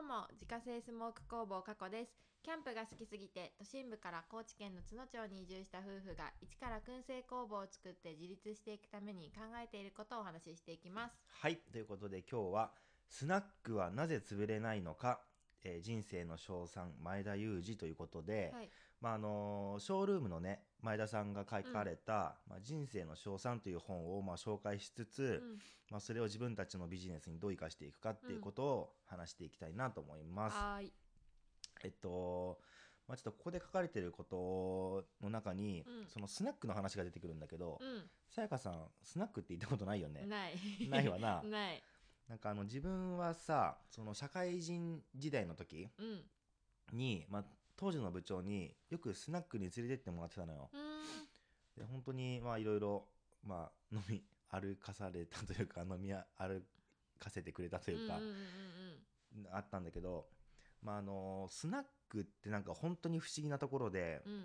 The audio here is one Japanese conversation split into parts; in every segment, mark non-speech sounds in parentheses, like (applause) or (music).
どうも自家製スモーク工房加古です。キャンプが好きすぎて都心部から高知県の津野町に移住した夫婦が一から燻製工房を作って自立していくために考えていることをお話ししていきます。はい、ということで今日はスナックはなぜ潰れないのか、えー人生の称賛前田裕二ということで、はい。まああのーショールームのね前田さんが書かれた、まあ、人生の称賛という本をまあ紹介しつつ、うん。まあ、それを自分たちのビジネスにどう生かしていくかっていうことを話していきたいなと思います。はーい。えっとまあ、ちょっとここで書かれてることの中に、うん。そのスナックの話が出てくるんだけど、うさやかさんスナックって行ったことないよね？んない。ないわな。(laughs) ないなんかあの自分はさその社会人時代の時うん。に、まあ、当時の部長によくスナックに連れてってもらってたのよ。う。ん。で本当にまあいろいろまあ飲み歩かされたというか飲み歩かせてくれたというか、うんうんうんあったんだけど、まあ、あのスナックってなんか本当に不思議なところで、うんうん。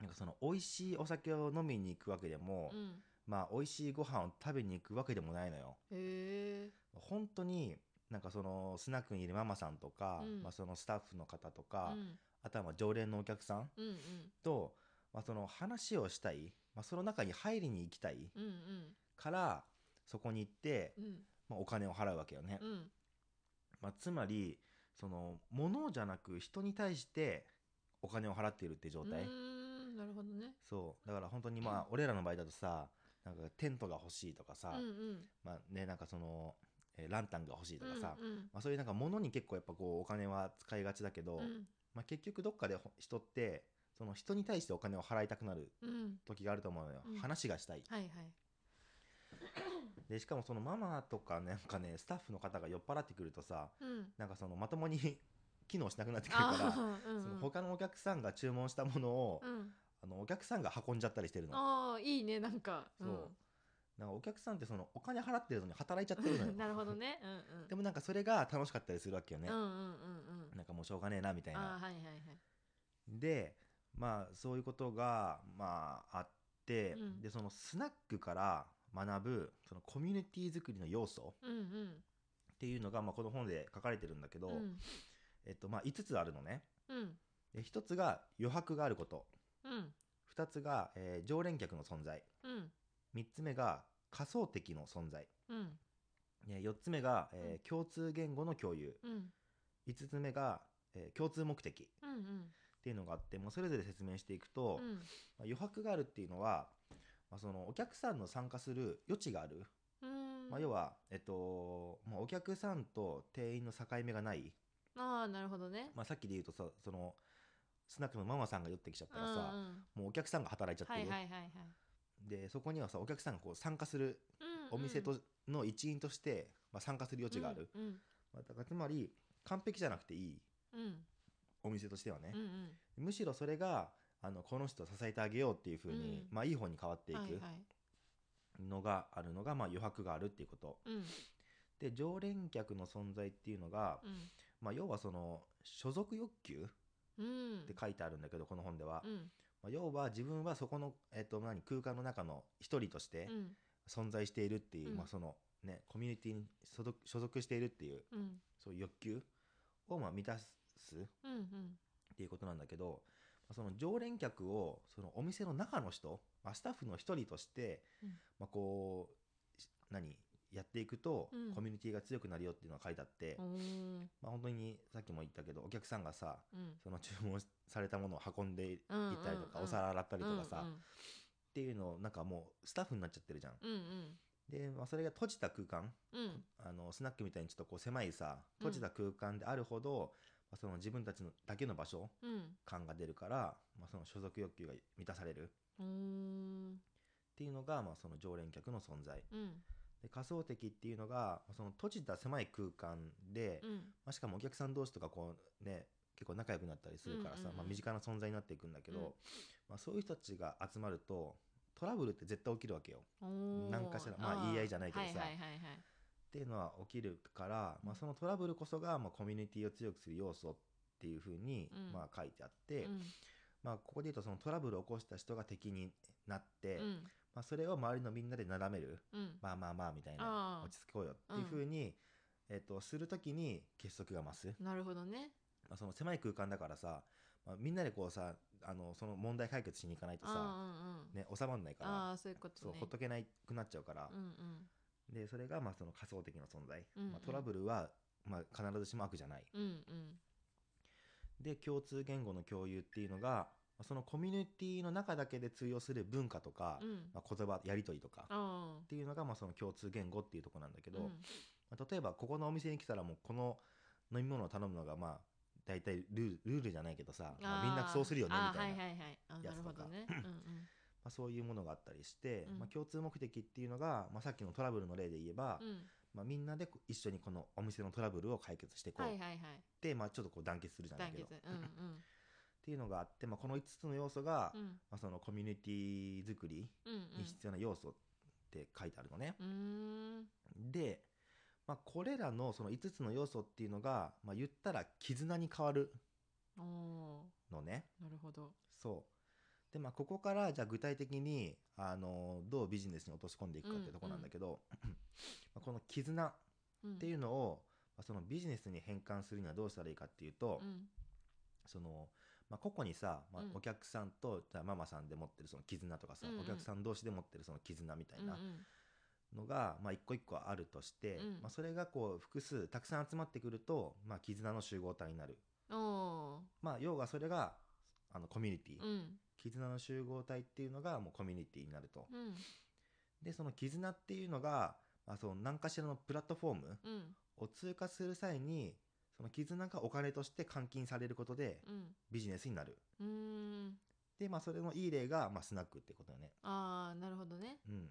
なんかその美味しいお酒を飲みに行くわけでも、うんまあ美味しいご飯を食べに行くわけでもないのよ。へえ。本当になんかそのスナックにいるママさんとか、うん。まあ、そのスタッフの方とか、うん。あとはまあ常連のお客さんうんうん。と、まあ、その話をしたい、まあ、その中に入りに行きたいうんうん。からそこに行って、うん。まあ、お金を払うわけよね。うん。まあ、つまりその物じゃなく人に対してお金を払っているっていう状態、うーんなるほどね。そう。だから本当にまあ俺らの場合だとさなんかテントが欲しいとかさ、うんうん。まあねなんかその、えーランタンが欲しいとかさ、うんうん。まあ、そういうなんか物に結構やっぱこうお金は使いがちだけど、うん。まあ、結局どっかでほ人ってその人に対してお金を払いたくなるうん。時があると思うのよ、うん。話がしたい。はいはい。でしかもそのママとかねなんかねスタッフの方が酔っ払ってくるとさうん。なんかそのまともに (laughs) 機能しなくなってくるからうんうん。その他のお客さんが注文したものを、うんあのお客さんが運んじゃったりしてるの。ああいいねなんか。そう。なんかお客さんってそのお金払ってるのに働いちゃってるのよ。う (laughs) んなるほどね。うんうん。でもなんかそれが楽しかったりするわけよね、うんうんうんうん。なんかもうしょうがねえなみたいあなーはいはいはい。でまあそういうことがまああって、うん。でそのスナックから学ぶそのコミュニティ作りの要素うんうん。っていうのが、まあ、この本で書かれてるんだけど、うん。えっとまあ、5つあるのね。うん。で1つが余白があること。うん2つが、えー常連客の存在。うん。3つ目が仮想的の存在。うん。で4つ目が、えー共通言語の共有。うん。5つ目が、えー共通目的。っうんうん。ていうのがあってもうそれぞれ説明していくと、うん。まあ余白があるっていうのは、まあ、そのお客さんの参加する余地がある、うん。まあ、要は、えっとまあ、お客さんと店員の境目がない、ああなるほどね。まあ、さっきで言うとさそのスナックのママさんが寄ってきちゃったらさ、うんうん。もうお客さんが働いちゃってる、はいはいはいはい。でそこにはさお客さんがこう参加するうんお店との一員として、まあ、参加する余地がある、うんまあ、だからつまり完璧じゃなくていい。うん。うんお店としてはね。うんう、ん。むしろそれがあのこの人を支えてあげようっていう風に、うん。まあいい方に変わっていくのがあるのが、まあ、余白があるっていうこと。うん。で常連客の存在っていうのが、うん。まあ、要はその所属欲求っうん。て書いてあるんだけどこの本では、うん。まあ、要は自分はそこの、えっと何空間の中の一人としてうん。存在しているっていう、うん。まあ、そのねコミュニティに所属しているっていううん。そういう欲求をまあ満たすっていうことなんだけどまあその常連客をそのお店の中の人、まあ、スタッフの一人として、うん。まあ、こうし何やっていくと、うん。コミュニティが強くなるよっていうのが書いてあって、おー。まあ、本当にさっきも言ったけどお客さんがさうん。その注文されたものを運んでいったりとか、うんうんうん。お皿洗ったりとかさ、うんっていうのをなんかもうスタッフになっちゃってるじゃん。うんうん。で、まあ、それが閉じた空間うん。あのスナックみたいにちょっとこう狭いさ閉じた空間であるほど、まあ、その自分たちのだけの場所うん。感が出るから、まあ、その所属欲求が満たされる。うー。んっていうのが、まあ、その常連客の存在。うんで仮想的っていうのがその閉じた狭い空間で、うん。まあ、しかもお客さん同士とかこうね結構仲良くなったりするからさ、うんうんうん。まあ、身近な存在になっていくんだけど、うん。まあ、そういう人たちが集まるとトラブルって絶対起きるわけよ。何かしら。まあ言い合いじゃないけどさ。はいはいはいはい。っていうのは起きるから、まあ、そのトラブルこそが、まあ、コミュニティを強くする要素っていうふうに、うん。まあ、書いてあって、うん。まあ、ここで言うとそのトラブルを起こした人が敵になって、うんまあ、それを周りのみんなでなだめるうん。まあまあまあみたいな落ち着こうよっていうふうに、えっとする時に結束が増す、なるほどね。まあ、その狭い空間だからさ、まあ、みんなでこうさあのその問題解決しに行かないとさ、うんうんね、収まんないからああそういうことね。そうほっとけなくなっちゃうから、うんうん。でそれがまあその仮想的な存在、うんうん。まあ、トラブルはまあ必ずしも悪じゃない。うんうん。で共通言語の共有っていうのがまあそのコミュニティの中だけで通用する文化とか、うん。まあ、言葉やり取りとかっあ。ていうのがまあその共通言語っていうところなんだけど、ーうん。まあ、例えばここのお店に来たらもうこの飲み物を頼むのがまあ大体ルールルールじゃないけどさ、まあ、みんなそうするよねみたいな、やつとか。(laughs) まあ、そういうものがあったりして、うん。まあ、共通目的っていうのが、まあ、さっきのトラブルの例で言えば、まあ、みんなでこ一緒にこのお店のトラブルを解決していこうっはいはいはい。て、まあ、ちょっとこう団結するじゃないけど。団結。うんっていうのがあって、まあ、この5つの要素が、うん。うんまあ、そのコミュニティ作りうんうん。に必要な要素って書いてあるのね。うーん。で、まあ、これらのその5つの要素っていうのが、まあ、言ったら絆に変わるのね。なるほど。そう。でまあここからじゃあ具体的にあのどうビジネスに落とし込んでいくかってところなんだけど、(clears throat) まあこの絆っっていうのを、まあ、そのビジネスに変換するにはどうしたらいいかっていうと、うん。その、まあ、個々にさ、まあうん。お客さんとじゃあママさんで持ってるその絆とかさ、うんうん。お客さん同士で持ってるその絆みたいなうんうん。のが、まあ、一個一個あるとして、うん。まあ、それがこう複数たくさん集まってくると、まあ、絆の集合体になる、まあ、要はそれがあのコミュニティ、うん。絆の集合体っていうのがもうコミュニティになると。うん。でその絆っていうのが、まあ、その何かしらのプラットフォームうん。を通過する際にその絆がお金として換金されることでうん。ビジネスになる。うーん。でまあそれのいい例が、まあ、スナックってことだよね。ああなるほどね。うん、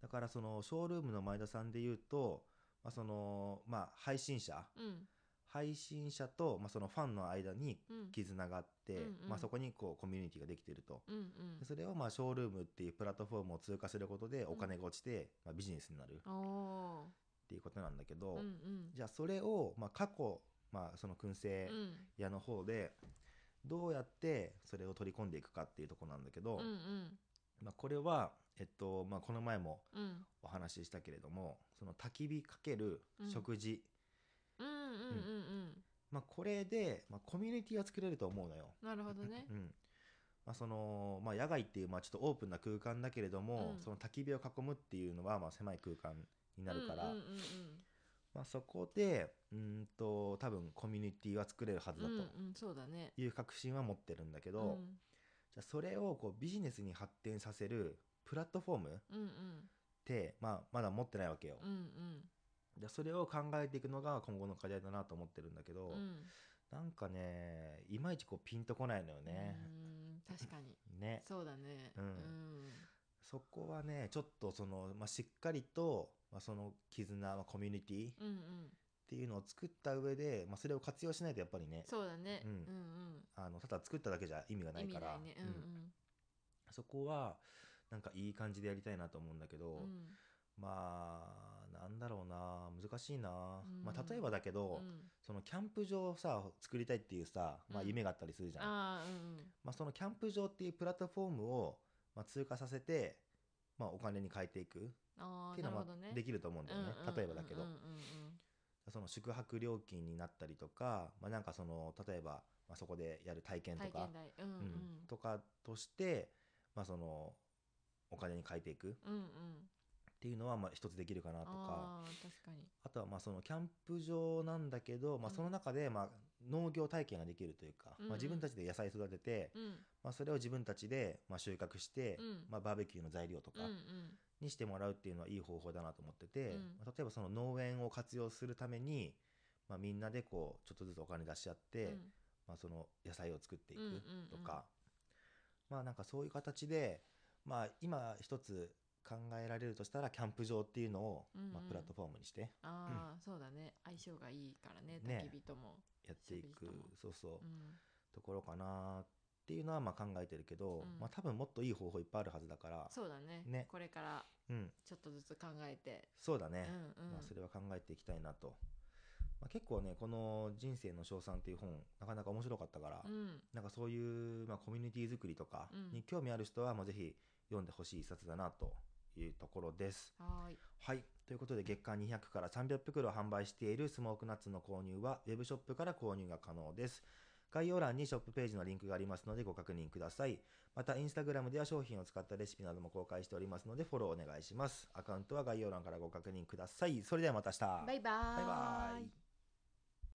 だからそのショールームの前田さんで言うと、まあそのまあ、配信者。うん。配信者と、まあ、そのファンの間にうん。絆があって、うんうん。まあ、そこにこうコミュニティができていると。うんうん。でそれをまあショールームっていうプラットフォームを通過することでお金が落ちて、まあ、ビジネスになる。っおていうことなんだけど、ーうんうん。じゃあそれをまあ過去、まあ、その燻製うん。屋の方でどうやってそれを取り込んでいくかっていうところなんだけど、うんうん。まあ、これは、えっとまあ、この前もうん。お話ししたけれどもその焚き火かける食事、うんうんうんうんまあ、これで、まあ、コミュニティを作れると思うのよ。なるほどね。(laughs) うん。まあそのまあ、野外っていう、まあ、ちょっとオープンな空間だけれども、うん。その焚き火を囲むっていうのは、まあ、狭い空間になるから、まあ、そこでうーんと多分コミュニティは作れるはずだと。いう確信は持ってるんだけど、うん。じゃあそれをこうビジネスに発展させるプラットフォームっうんうん。て、まあ、まだ持ってないわけよ。うんうん。じゃあそれを考えていくのが今後の課題だなと思ってるんだけど、うん。なんかねいまいちこうピンとこないのよね。うん確かに。(laughs) ね。そうだね。うん。うんそこはねちょっとその、まあ、しっかりと、まあ、その絆、まあ、コミュニティっうんうん。ていうのを作った上で、まあ、それを活用しないとやっぱりねそうだね。うん。うんあのただ作っただけじゃ意味がないから。うん。うんそこはなんかいい感じでやりたいなと思うんだけど、うん。うんまあなんだろうな。難しいな、うん。まあ、例えばだけど、うん。そのキャンプ場をさ作りたいっていうさ、まあ、うん。夢があったりするじゃん、ああうん。まあ、そのキャンプ場っていうプラットフォームを、まあ、通過させて、まあ、お金に変えていく。っていうのもなるほどね。できると思うんだよね、うんうん例えばだけど、その宿泊料金になったりとか、まあ、なんかその例えば、まあ、そこでやる体験とか。うんうん。うん。とかとして、まあ、そのお金に変えていく。っうんうんていうのはまあ一つできるかなとか。あとはまあそのキャンプ場なんだけど、まあ、うんその中でまあ農業体験ができるというか、うん。うんまあ、自分たちで野菜育てて、うん。まあ、それを自分たちでまあ収穫して、うん。まあ、バーベキューの材料とかにしてもらうっていうのはいい方法だなと思ってて、例えばその農園を活用するために、まあ、みんなでこうちょっとずつお金出し合って、うん。まあ、その野菜を作っていくとか、まあなんかそういう形で、まあ、今一つ考えられるとしたらキャンプ場っていうのを、うんうん。まあ、プラットフォームにして。ああそうだね。相性がいいからねね。焚き火とも。やっていく。そうそう、うん。ところかなっていうのはまあ考えてるけど、うん。まあ、多分もっといい方法いっぱいあるはずだからそうだね。ね。これからうん、ちょっとずつ考えて。そうだね、うんうん。まあ、それは考えていきたいなと、まあ、結構ねこの「人生の称賛」っていう本なかなか面白かったから、うん。なんかそういう、まあ、コミュニティ作りとかうん。に興味ある人は、まあ、ぜひ読んでほしい一冊だなというところです。はーいはい。ということで月間200から300袋販売しているスモークナッツの購入はウェブショップから購入が可能です。概要欄にショップページのリンクがありますのでご確認ください。また、インスタグラムでは商品を使ったレシピなども公開しておりますのでフォローお願いします。アカウントは概要欄からご確認ください。それではまた明日。バイバーイバイバイ